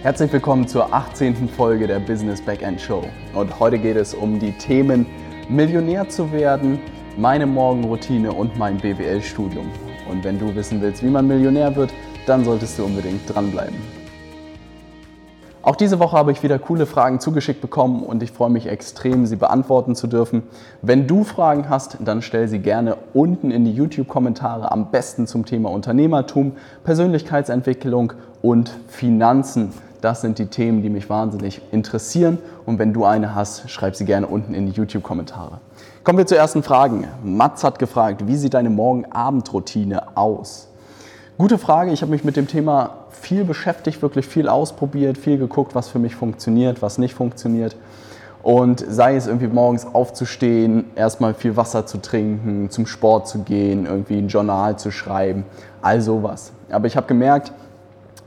Herzlich willkommen zur 18. Folge der Business Backend Show. Und heute geht es um die Themen Millionär zu werden, meine Morgenroutine und mein BWL-Studium. Und wenn du wissen willst, wie man Millionär wird, dann solltest du unbedingt dranbleiben. Auch diese Woche habe ich wieder coole Fragen zugeschickt bekommen und ich freue mich extrem, sie beantworten zu dürfen. Wenn du Fragen hast, dann stell sie gerne unten in die YouTube-Kommentare, am besten zum Thema Unternehmertum, Persönlichkeitsentwicklung und Finanzen. Das sind die Themen, die mich wahnsinnig interessieren. Und wenn du eine hast, schreib sie gerne unten in die YouTube-Kommentare. Kommen wir zur ersten Frage. Mats hat gefragt, wie sieht deine Morgen-Abend-Routine aus? Gute Frage. Ich habe mich mit dem Thema viel beschäftigt, wirklich viel ausprobiert, viel geguckt, was für mich funktioniert, was nicht funktioniert. Und sei es irgendwie morgens aufzustehen, erstmal viel Wasser zu trinken, zum Sport zu gehen, irgendwie ein Journal zu schreiben, all sowas. Aber ich habe gemerkt,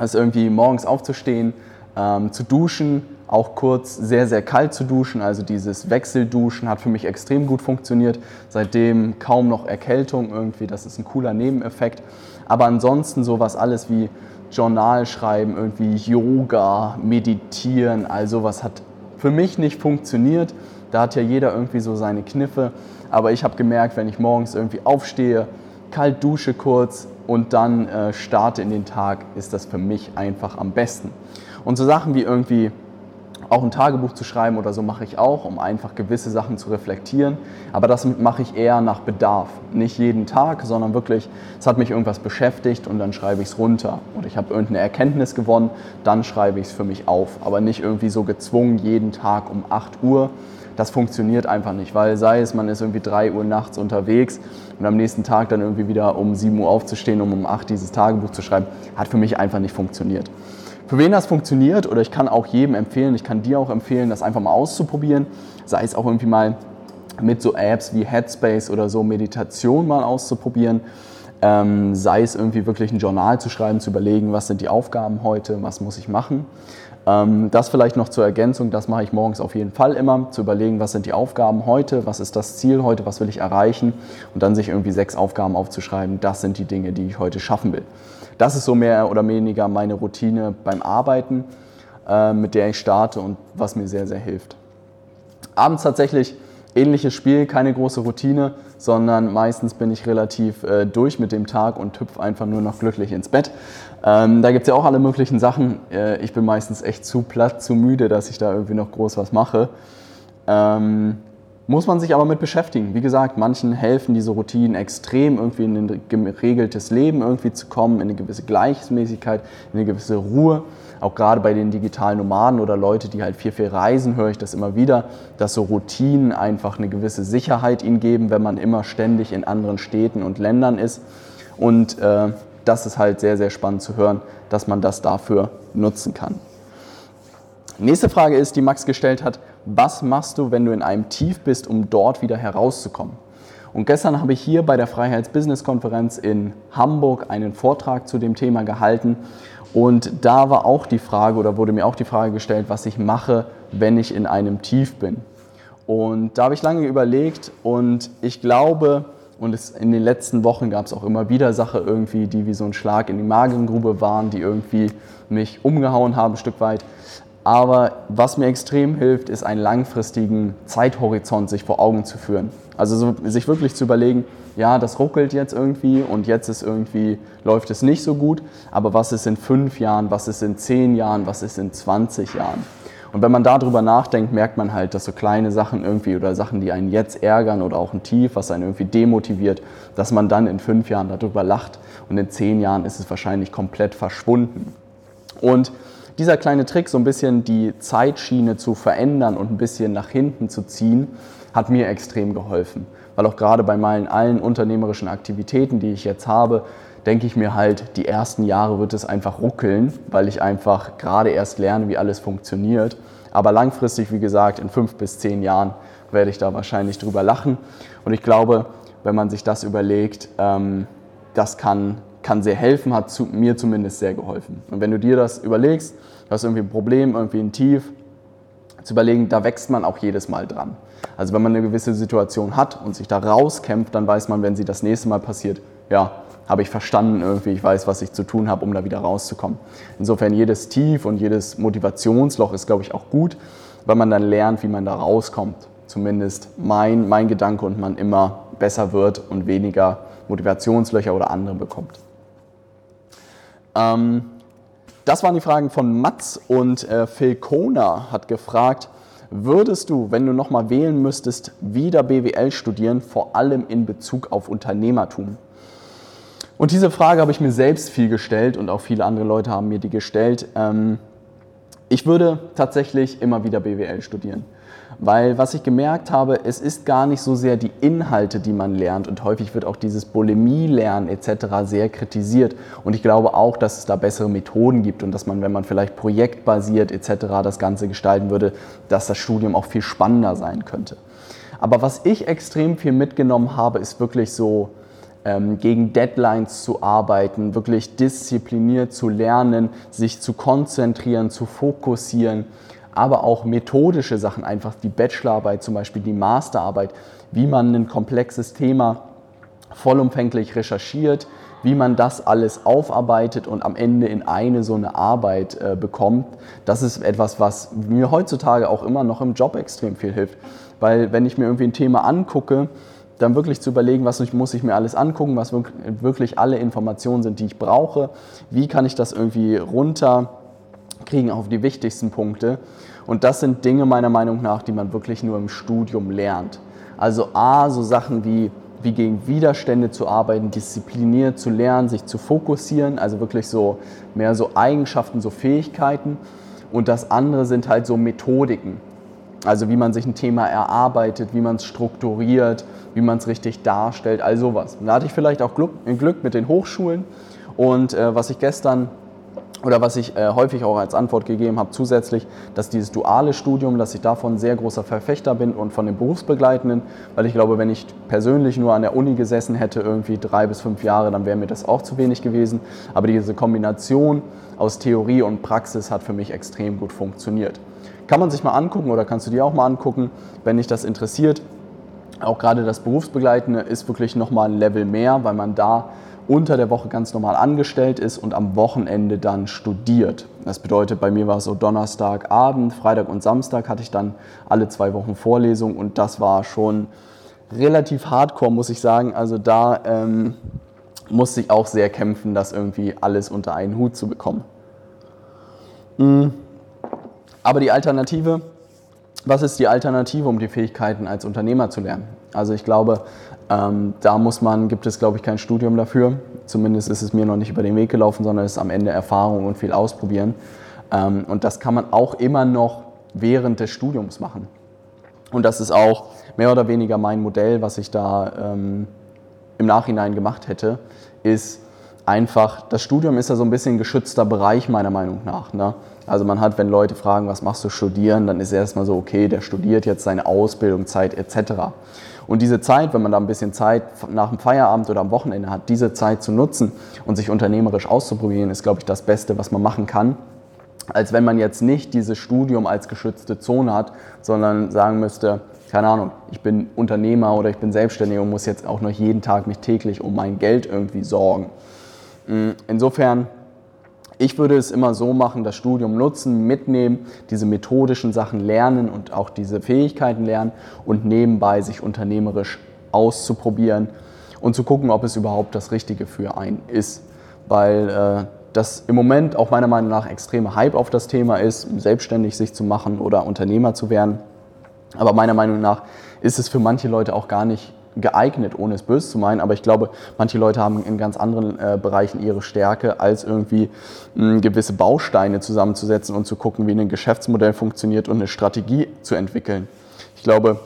dass irgendwie morgens aufzustehen, ähm, zu duschen, auch kurz sehr, sehr kalt zu duschen, also dieses Wechselduschen hat für mich extrem gut funktioniert. Seitdem kaum noch Erkältung irgendwie, das ist ein cooler Nebeneffekt. Aber ansonsten sowas alles wie Journal schreiben, irgendwie Yoga, Meditieren, all sowas hat für mich nicht funktioniert. Da hat ja jeder irgendwie so seine Kniffe. Aber ich habe gemerkt, wenn ich morgens irgendwie aufstehe, kalt dusche kurz und dann äh, starte in den Tag, ist das für mich einfach am besten. Und so Sachen wie irgendwie auch ein Tagebuch zu schreiben oder so mache ich auch, um einfach gewisse Sachen zu reflektieren. Aber das mache ich eher nach Bedarf. Nicht jeden Tag, sondern wirklich, es hat mich irgendwas beschäftigt und dann schreibe ich es runter. Oder ich habe irgendeine Erkenntnis gewonnen, dann schreibe ich es für mich auf. Aber nicht irgendwie so gezwungen jeden Tag um 8 Uhr. Das funktioniert einfach nicht, weil sei es, man ist irgendwie 3 Uhr nachts unterwegs und am nächsten Tag dann irgendwie wieder um 7 Uhr aufzustehen, um um 8 dieses Tagebuch zu schreiben, hat für mich einfach nicht funktioniert. Für wen das funktioniert, oder ich kann auch jedem empfehlen, ich kann dir auch empfehlen, das einfach mal auszuprobieren, sei es auch irgendwie mal mit so Apps wie Headspace oder so Meditation mal auszuprobieren, ähm, sei es irgendwie wirklich ein Journal zu schreiben, zu überlegen, was sind die Aufgaben heute, was muss ich machen. Ähm, das vielleicht noch zur Ergänzung, das mache ich morgens auf jeden Fall immer, zu überlegen, was sind die Aufgaben heute, was ist das Ziel heute, was will ich erreichen und dann sich irgendwie sechs Aufgaben aufzuschreiben, das sind die Dinge, die ich heute schaffen will. Das ist so mehr oder weniger meine Routine beim Arbeiten, äh, mit der ich starte und was mir sehr, sehr hilft. Abends tatsächlich ähnliches Spiel, keine große Routine, sondern meistens bin ich relativ äh, durch mit dem Tag und hüpfe einfach nur noch glücklich ins Bett. Ähm, da gibt es ja auch alle möglichen Sachen. Äh, ich bin meistens echt zu platt, zu müde, dass ich da irgendwie noch groß was mache. Ähm, muss man sich aber mit beschäftigen. Wie gesagt, manchen helfen diese Routinen extrem, irgendwie in ein geregeltes Leben irgendwie zu kommen, in eine gewisse Gleichmäßigkeit, in eine gewisse Ruhe. Auch gerade bei den digitalen Nomaden oder Leute, die halt viel, viel reisen, höre ich das immer wieder, dass so Routinen einfach eine gewisse Sicherheit ihnen geben, wenn man immer ständig in anderen Städten und Ländern ist. Und äh, das ist halt sehr, sehr spannend zu hören, dass man das dafür nutzen kann. Nächste Frage ist, die Max gestellt hat, was machst du, wenn du in einem Tief bist, um dort wieder herauszukommen? Und gestern habe ich hier bei der Freiheits-Business-Konferenz in Hamburg einen Vortrag zu dem Thema gehalten. Und da war auch die Frage oder wurde mir auch die Frage gestellt, was ich mache, wenn ich in einem Tief bin. Und da habe ich lange überlegt und ich glaube, und es, in den letzten Wochen gab es auch immer wieder Sachen irgendwie, die wie so ein Schlag in die Magengrube waren, die irgendwie mich umgehauen haben ein Stück weit. Aber was mir extrem hilft, ist einen langfristigen Zeithorizont sich vor Augen zu führen. Also so, sich wirklich zu überlegen, ja, das ruckelt jetzt irgendwie und jetzt ist irgendwie, läuft es nicht so gut, aber was ist in fünf Jahren, was ist in zehn Jahren, was ist in 20 Jahren? Und wenn man darüber nachdenkt, merkt man halt, dass so kleine Sachen irgendwie oder Sachen, die einen jetzt ärgern oder auch ein Tief, was einen irgendwie demotiviert, dass man dann in fünf Jahren darüber lacht und in zehn Jahren ist es wahrscheinlich komplett verschwunden. Und dieser kleine Trick, so ein bisschen die Zeitschiene zu verändern und ein bisschen nach hinten zu ziehen, hat mir extrem geholfen. Weil auch gerade bei meinen allen unternehmerischen Aktivitäten, die ich jetzt habe, denke ich mir halt, die ersten Jahre wird es einfach ruckeln, weil ich einfach gerade erst lerne, wie alles funktioniert. Aber langfristig, wie gesagt, in fünf bis zehn Jahren werde ich da wahrscheinlich drüber lachen. Und ich glaube, wenn man sich das überlegt, ähm, das kann kann sehr helfen, hat zu, mir zumindest sehr geholfen. Und wenn du dir das überlegst, du hast irgendwie ein Problem, irgendwie ein Tief, zu überlegen, da wächst man auch jedes Mal dran. Also wenn man eine gewisse Situation hat und sich da rauskämpft, dann weiß man, wenn sie das nächste Mal passiert, ja, habe ich verstanden irgendwie, ich weiß, was ich zu tun habe, um da wieder rauszukommen. Insofern jedes Tief und jedes Motivationsloch ist, glaube ich, auch gut, weil man dann lernt, wie man da rauskommt. Zumindest mein, mein Gedanke und man immer besser wird und weniger Motivationslöcher oder andere bekommt. Ähm, das waren die Fragen von Mats und äh, Phil Kona hat gefragt, würdest du, wenn du nochmal wählen müsstest, wieder BWL studieren, vor allem in Bezug auf Unternehmertum? Und diese Frage habe ich mir selbst viel gestellt und auch viele andere Leute haben mir die gestellt. Ähm, ich würde tatsächlich immer wieder BWL studieren. Weil was ich gemerkt habe, es ist gar nicht so sehr die Inhalte, die man lernt und häufig wird auch dieses Bulimie-Lernen etc. sehr kritisiert. Und ich glaube auch, dass es da bessere Methoden gibt und dass man, wenn man vielleicht projektbasiert etc. das Ganze gestalten würde, dass das Studium auch viel spannender sein könnte. Aber was ich extrem viel mitgenommen habe, ist wirklich so, ähm, gegen Deadlines zu arbeiten, wirklich diszipliniert zu lernen, sich zu konzentrieren, zu fokussieren aber auch methodische Sachen, einfach die Bachelorarbeit, zum Beispiel die Masterarbeit, wie man ein komplexes Thema vollumfänglich recherchiert, wie man das alles aufarbeitet und am Ende in eine so eine Arbeit äh, bekommt. Das ist etwas, was mir heutzutage auch immer noch im Job extrem viel hilft. Weil wenn ich mir irgendwie ein Thema angucke, dann wirklich zu überlegen, was muss ich mir alles angucken, was wirklich alle Informationen sind, die ich brauche, wie kann ich das irgendwie runter kriegen auf die wichtigsten Punkte. Und das sind Dinge meiner Meinung nach, die man wirklich nur im Studium lernt. Also A, so Sachen wie, wie gegen Widerstände zu arbeiten, diszipliniert zu lernen, sich zu fokussieren, also wirklich so mehr so Eigenschaften, so Fähigkeiten. Und das andere sind halt so Methodiken. Also wie man sich ein Thema erarbeitet, wie man es strukturiert, wie man es richtig darstellt, all sowas. Da hatte ich vielleicht auch Glück, mit den Hochschulen. Und äh, was ich gestern oder was ich äh, häufig auch als Antwort gegeben habe, zusätzlich, dass dieses duale Studium, dass ich davon sehr großer Verfechter bin und von den Berufsbegleitenden, weil ich glaube, wenn ich persönlich nur an der Uni gesessen hätte, irgendwie drei bis fünf Jahre, dann wäre mir das auch zu wenig gewesen. Aber diese Kombination aus Theorie und Praxis hat für mich extrem gut funktioniert. Kann man sich mal angucken oder kannst du dir auch mal angucken, wenn dich das interessiert. Auch gerade das Berufsbegleitende ist wirklich nochmal ein Level mehr, weil man da unter der Woche ganz normal angestellt ist und am Wochenende dann studiert. Das bedeutet, bei mir war es so Donnerstagabend, Freitag und Samstag hatte ich dann alle zwei Wochen Vorlesung und das war schon relativ hardcore, muss ich sagen. Also da ähm, musste ich auch sehr kämpfen, das irgendwie alles unter einen Hut zu bekommen. Mhm. Aber die Alternative, was ist die Alternative, um die Fähigkeiten als Unternehmer zu lernen? Also ich glaube, ähm, da muss man, gibt es glaube ich kein Studium dafür. Zumindest ist es mir noch nicht über den Weg gelaufen, sondern es ist am Ende Erfahrung und viel ausprobieren. Ähm, und das kann man auch immer noch während des Studiums machen. Und das ist auch mehr oder weniger mein Modell, was ich da ähm, im Nachhinein gemacht hätte, ist einfach, das Studium ist ja so ein bisschen ein geschützter Bereich meiner Meinung nach. Ne? Also man hat, wenn Leute fragen, was machst du studieren, dann ist erstmal so, okay, der studiert jetzt seine Ausbildung, Zeit etc. Und diese Zeit, wenn man da ein bisschen Zeit nach dem Feierabend oder am Wochenende hat, diese Zeit zu nutzen und sich unternehmerisch auszuprobieren, ist, glaube ich, das Beste, was man machen kann. Als wenn man jetzt nicht dieses Studium als geschützte Zone hat, sondern sagen müsste, keine Ahnung, ich bin Unternehmer oder ich bin selbstständig und muss jetzt auch noch jeden Tag mich täglich um mein Geld irgendwie sorgen. Mm, insofern ich würde es immer so machen, das Studium nutzen, mitnehmen, diese methodischen Sachen lernen und auch diese Fähigkeiten lernen und nebenbei sich unternehmerisch auszuprobieren und zu gucken, ob es überhaupt das Richtige für einen ist. Weil äh, das im Moment auch meiner Meinung nach extreme Hype auf das Thema ist, selbstständig sich zu machen oder Unternehmer zu werden. Aber meiner Meinung nach ist es für manche Leute auch gar nicht geeignet, ohne es böse zu meinen, aber ich glaube, manche Leute haben in ganz anderen äh, Bereichen ihre Stärke, als irgendwie mh, gewisse Bausteine zusammenzusetzen und zu gucken, wie ein Geschäftsmodell funktioniert und eine Strategie zu entwickeln. Ich glaube,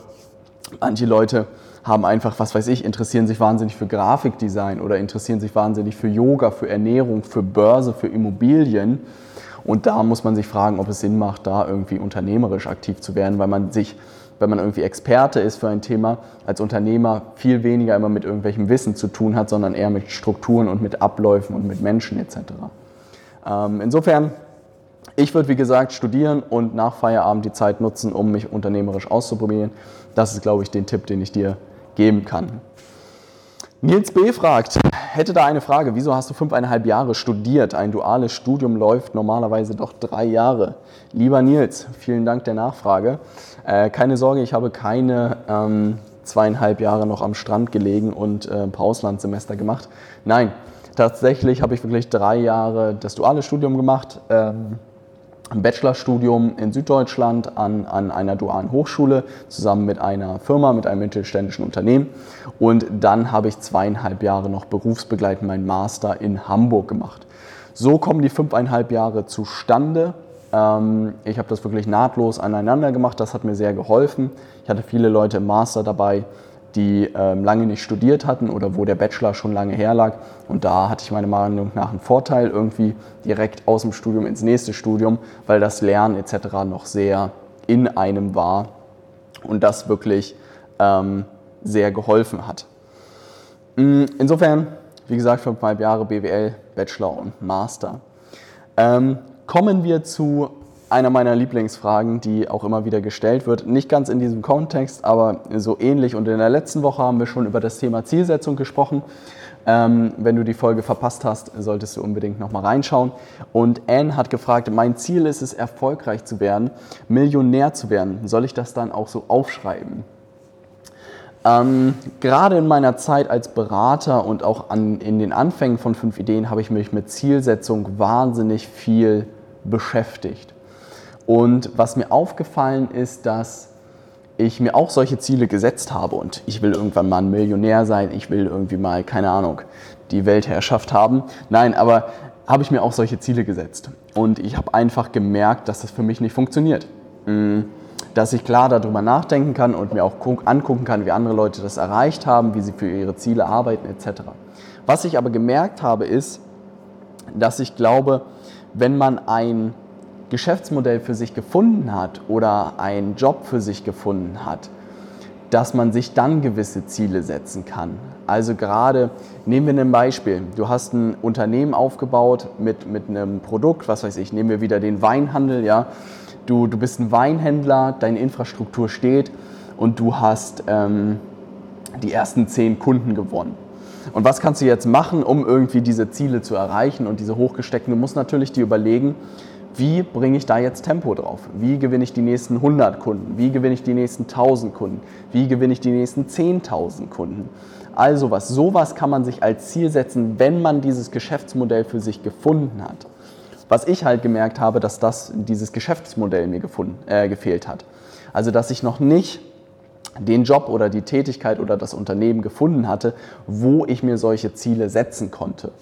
manche Leute haben einfach, was weiß ich, interessieren sich wahnsinnig für Grafikdesign oder interessieren sich wahnsinnig für Yoga, für Ernährung, für Börse, für Immobilien. Und da muss man sich fragen, ob es Sinn macht, da irgendwie unternehmerisch aktiv zu werden, weil man sich wenn man irgendwie Experte ist für ein Thema, als Unternehmer viel weniger immer mit irgendwelchem Wissen zu tun hat, sondern eher mit Strukturen und mit Abläufen und mit Menschen etc. Ähm, insofern, ich würde wie gesagt studieren und nach Feierabend die Zeit nutzen, um mich unternehmerisch auszuprobieren. Das ist, glaube ich, den Tipp, den ich dir geben kann. Nils B. fragt, hätte da eine Frage. Wieso hast du fünfeinhalb Jahre studiert? Ein duales Studium läuft normalerweise doch drei Jahre. Lieber Nils, vielen Dank der Nachfrage. Äh, keine Sorge, ich habe keine ähm, zweieinhalb Jahre noch am Strand gelegen und äh, ein paar Auslandssemester gemacht. Nein, tatsächlich habe ich wirklich drei Jahre das duale Studium gemacht. Ähm, Bachelorstudium in Süddeutschland an, an einer dualen Hochschule zusammen mit einer Firma, mit einem mittelständischen Unternehmen. Und dann habe ich zweieinhalb Jahre noch berufsbegleitend meinen Master in Hamburg gemacht. So kommen die fünfeinhalb Jahre zustande. Ähm, ich habe das wirklich nahtlos aneinander gemacht. Das hat mir sehr geholfen. Ich hatte viele Leute im Master dabei, die ähm, lange nicht studiert hatten oder wo der Bachelor schon lange her lag. Und da hatte ich meiner Meinung nach einen Vorteil, irgendwie direkt aus dem Studium ins nächste Studium, weil das Lernen etc. noch sehr in einem war und das wirklich ähm, sehr geholfen hat. Mm, insofern, wie gesagt, fünfeinhalb Jahre BWL, Bachelor und Master. Ähm, kommen wir zu einer meiner Lieblingsfragen, die auch immer wieder gestellt wird. Nicht ganz in diesem Kontext, aber so ähnlich. Und in der letzten Woche haben wir schon über das Thema Zielsetzung gesprochen. Ähm, wenn du die Folge verpasst hast, solltest du unbedingt nochmal reinschauen. Und Anne hat gefragt, mein Ziel ist es, erfolgreich zu werden, Millionär zu werden. Soll ich das dann auch so aufschreiben? Ähm, gerade in meiner Zeit als Berater und auch an, in den Anfängen von fünf Ideen habe ich mich mit Zielsetzung wahnsinnig viel beschäftigt. Und was mir aufgefallen ist, dass ich mir auch solche Ziele gesetzt habe und ich will irgendwann mal ein Millionär sein, ich will irgendwie mal, keine Ahnung, die Weltherrschaft haben. Nein, aber habe ich mir auch solche Ziele gesetzt. Und ich habe einfach gemerkt, dass das für mich nicht funktioniert. Mm, dass ich klar darüber nachdenken kann und mir auch angucken kann, wie andere Leute das erreicht haben, wie sie für ihre Ziele arbeiten etc. Was ich aber gemerkt habe, ist, dass ich glaube, wenn man ein Geschäftsmodell für sich gefunden hat oder einen Job für sich gefunden hat, dass man sich dann gewisse Ziele setzen kann. Also gerade, nehmen wir ein Beispiel, du hast ein Unternehmen aufgebaut mit, mit einem Produkt, was weiß ich, nehmen wir wieder den Weinhandel, ja. Du, du bist ein Weinhändler, deine Infrastruktur steht und du hast ähm, die ersten zehn Kunden gewonnen. Und was kannst du jetzt machen, um irgendwie diese Ziele zu erreichen und diese hochgesteckten? Du musst natürlich dir überlegen, wie bringe ich da jetzt Tempo drauf? Wie gewinne ich die nächsten 100 Kunden? Wie gewinne ich die nächsten 1000 Kunden? Wie gewinne ich die nächsten 10.000 Kunden? Also was, sowas kann man sich als Ziel setzen, wenn man dieses Geschäftsmodell für sich gefunden hat. Was ich halt gemerkt habe, dass das, dieses Geschäftsmodell mir gefunden, äh, gefehlt hat. Also dass ich noch nicht den Job oder die Tätigkeit oder das Unternehmen gefunden hatte, wo ich mir solche Ziele setzen konnte.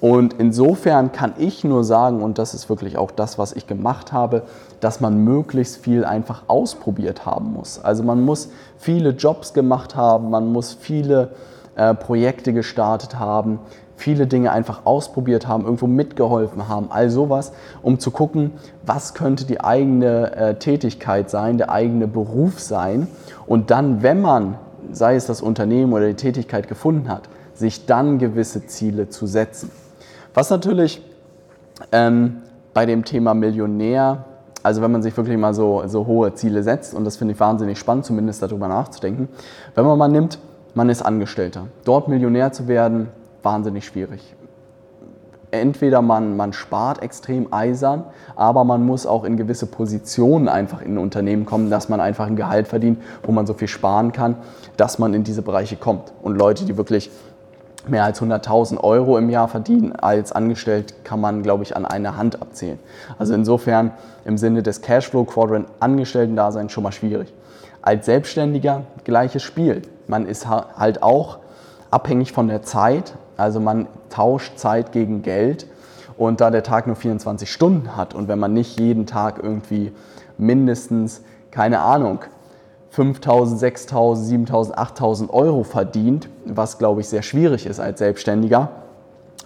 Und insofern kann ich nur sagen, und das ist wirklich auch das, was ich gemacht habe, dass man möglichst viel einfach ausprobiert haben muss. Also man muss viele Jobs gemacht haben, man muss viele äh, Projekte gestartet haben, viele Dinge einfach ausprobiert haben, irgendwo mitgeholfen haben, all sowas, um zu gucken, was könnte die eigene äh, Tätigkeit sein, der eigene Beruf sein. Und dann, wenn man, sei es das Unternehmen oder die Tätigkeit gefunden hat, sich dann gewisse Ziele zu setzen. Was natürlich ähm, bei dem Thema Millionär, also wenn man sich wirklich mal so, so hohe Ziele setzt, und das finde ich wahnsinnig spannend, zumindest darüber nachzudenken, wenn man mal nimmt, man ist Angestellter. Dort Millionär zu werden, wahnsinnig schwierig. Entweder man, man spart extrem eisern, aber man muss auch in gewisse Positionen einfach in ein Unternehmen kommen, dass man einfach ein Gehalt verdient, wo man so viel sparen kann, dass man in diese Bereiche kommt. Und Leute, die wirklich mehr als 100.000 Euro im Jahr verdienen als angestellt, kann man, glaube ich, an einer Hand abzählen. Also insofern im Sinne des Cashflow Quadrant Angestellten-Dasein schon mal schwierig. Als Selbstständiger gleiches Spiel. Man ist halt auch abhängig von der Zeit, also man tauscht Zeit gegen Geld und da der Tag nur 24 Stunden hat und wenn man nicht jeden Tag irgendwie mindestens, keine Ahnung, 5.000, 6.000, 7.000, 8.000 Euro verdient, was glaube ich sehr schwierig ist als Selbstständiger,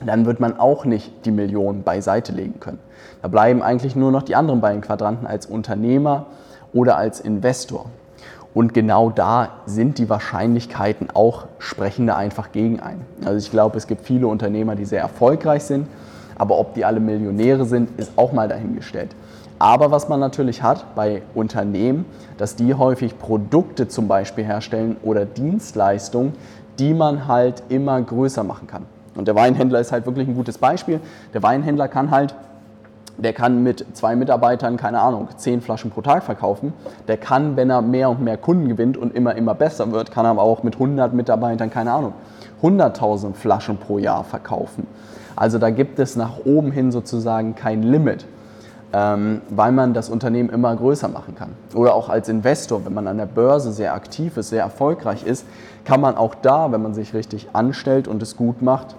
dann wird man auch nicht die Millionen beiseite legen können. Da bleiben eigentlich nur noch die anderen beiden Quadranten als Unternehmer oder als Investor. Und genau da sind die Wahrscheinlichkeiten auch sprechende einfach gegen ein. Also ich glaube, es gibt viele Unternehmer, die sehr erfolgreich sind, aber ob die alle Millionäre sind, ist auch mal dahingestellt. Aber was man natürlich hat bei Unternehmen, dass die häufig Produkte zum Beispiel herstellen oder Dienstleistungen, die man halt immer größer machen kann. Und der Weinhändler ist halt wirklich ein gutes Beispiel. Der Weinhändler kann halt der kann mit zwei Mitarbeitern, keine Ahnung, zehn Flaschen pro Tag verkaufen. Der kann, wenn er mehr und mehr Kunden gewinnt und immer, immer besser wird, kann er aber auch mit 100 Mitarbeitern, keine Ahnung, 100.000 Flaschen pro Jahr verkaufen. Also da gibt es nach oben hin sozusagen kein Limit, ähm, weil man das Unternehmen immer größer machen kann. Oder auch als Investor, wenn man an der Börse sehr aktiv ist, sehr erfolgreich ist, kann man auch da, wenn man sich richtig anstellt und es gut macht,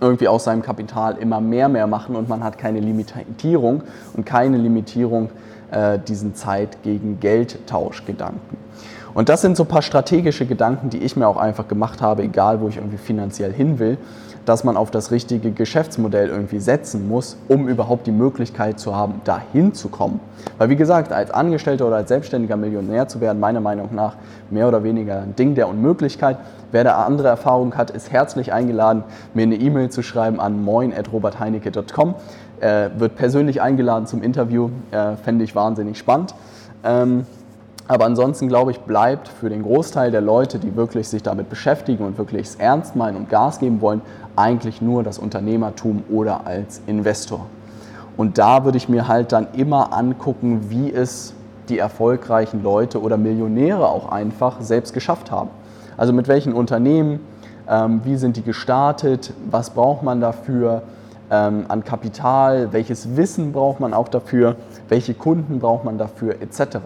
irgendwie aus seinem Kapital immer mehr, mehr machen und man hat keine Limitierung und keine Limitierung äh, diesen Zeit gegen Geldtauschgedanken. Und das sind so ein paar strategische Gedanken, die ich mir auch einfach gemacht habe, egal wo ich irgendwie finanziell hin will dass man auf das richtige Geschäftsmodell irgendwie setzen muss, um überhaupt die Möglichkeit zu haben, dahin zu kommen. Weil wie gesagt, als Angestellter oder als selbstständiger Millionär zu werden, meiner Meinung nach mehr oder weniger ein Ding der Unmöglichkeit. Wer da andere Erfahrungen hat, ist herzlich eingeladen, mir eine E-Mail zu schreiben an moin.robertheinecke.com. Äh, wird persönlich eingeladen zum Interview, äh, fände ich wahnsinnig spannend. Ähm, aber ansonsten glaube ich, bleibt für den Großteil der Leute, die wirklich sich damit beschäftigen und wirklich es ernst meinen und Gas geben wollen, eigentlich nur das Unternehmertum oder als Investor. Und da würde ich mir halt dann immer angucken, wie es die erfolgreichen Leute oder Millionäre auch einfach selbst geschafft haben. Also mit welchen Unternehmen, ähm, wie sind die gestartet, was braucht man dafür ähm, an Kapital, welches Wissen braucht man auch dafür, welche Kunden braucht man dafür etc.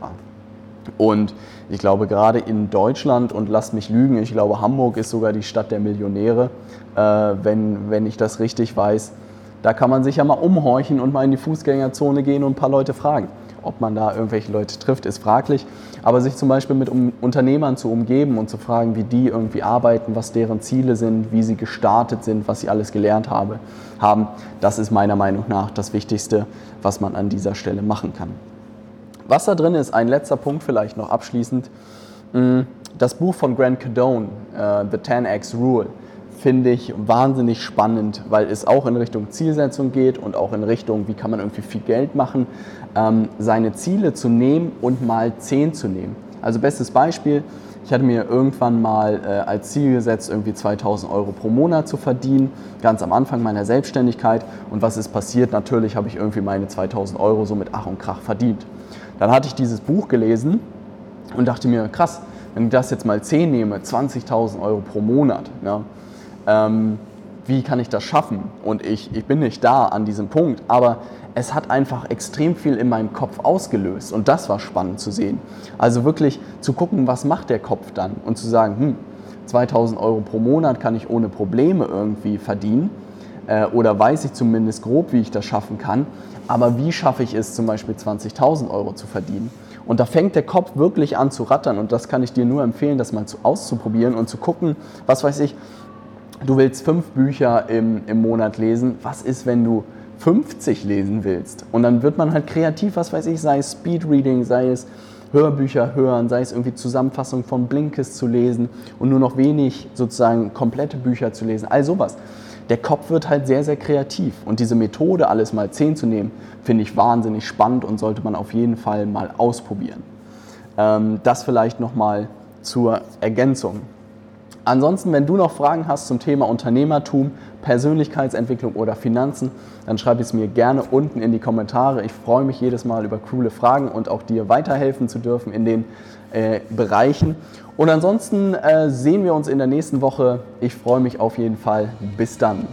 Und ich glaube, gerade in Deutschland, und lasst mich lügen, ich glaube, Hamburg ist sogar die Stadt der Millionäre, äh, wenn, wenn ich das richtig weiß. Da kann man sich ja mal umhorchen und mal in die Fußgängerzone gehen und ein paar Leute fragen. Ob man da irgendwelche Leute trifft, ist fraglich. Aber sich zum Beispiel mit Unternehmern zu umgeben und zu fragen, wie die irgendwie arbeiten, was deren Ziele sind, wie sie gestartet sind, was sie alles gelernt habe, haben, das ist meiner Meinung nach das Wichtigste, was man an dieser Stelle machen kann. Was da drin ist, ein letzter Punkt vielleicht noch abschließend. Mm, das Buch von Grant Cardone, uh, The 10x Rule, finde ich wahnsinnig spannend, weil es auch in Richtung Zielsetzung geht und auch in Richtung, wie kann man irgendwie viel Geld machen, ähm, seine Ziele zu nehmen und mal 10 zu nehmen. Also bestes Beispiel, ich hatte mir irgendwann mal äh, als Ziel gesetzt, irgendwie 2000 Euro pro Monat zu verdienen, ganz am Anfang meiner Selbstständigkeit. Und was ist passiert? Natürlich habe ich irgendwie meine 2000 Euro so mit Ach und Krach verdient. Dann hatte ich dieses Buch gelesen und dachte mir, krass, wenn ich das jetzt mal 10 nehme, 20.000 Euro pro Monat, ja, ähm, wie kann ich das schaffen? Und ich, ich bin nicht da an diesem Punkt, aber es hat einfach extrem viel in meinem Kopf ausgelöst und das war spannend zu sehen. Also wirklich zu gucken, was macht der Kopf dann und zu sagen, hm, 2000 Euro pro Monat kann ich ohne Probleme irgendwie verdienen äh, oder weiß ich zumindest grob, wie ich das schaffen kann. Aber wie schaffe ich es zum Beispiel 20.000 Euro zu verdienen? Und da fängt der Kopf wirklich an zu rattern und das kann ich dir nur empfehlen, das mal zu, auszuprobieren und zu gucken, was weiß ich, du willst fünf Bücher im, im Monat lesen, was ist, wenn du 50 lesen willst? Und dann wird man halt kreativ, was weiß ich, sei es Speedreading, sei es Hörbücher hören, sei es irgendwie Zusammenfassung von Blinkist zu lesen und nur noch wenig sozusagen komplette Bücher zu lesen, all sowas der Kopf wird halt sehr, sehr kreativ. Und diese Methode, alles mal 10 zu nehmen, finde ich wahnsinnig spannend und sollte man auf jeden Fall mal ausprobieren. Ähm, das vielleicht nochmal zur Ergänzung. Ansonsten, wenn du noch Fragen hast zum Thema Unternehmertum, Persönlichkeitsentwicklung oder Finanzen, dann schreib es mir gerne unten in die Kommentare. Ich freue mich jedes Mal über coole Fragen und auch dir weiterhelfen zu dürfen in den äh, Bereichen. Und ansonsten äh, sehen wir uns in der nächsten Woche. Ich freue mich auf jeden Fall. Bis dann.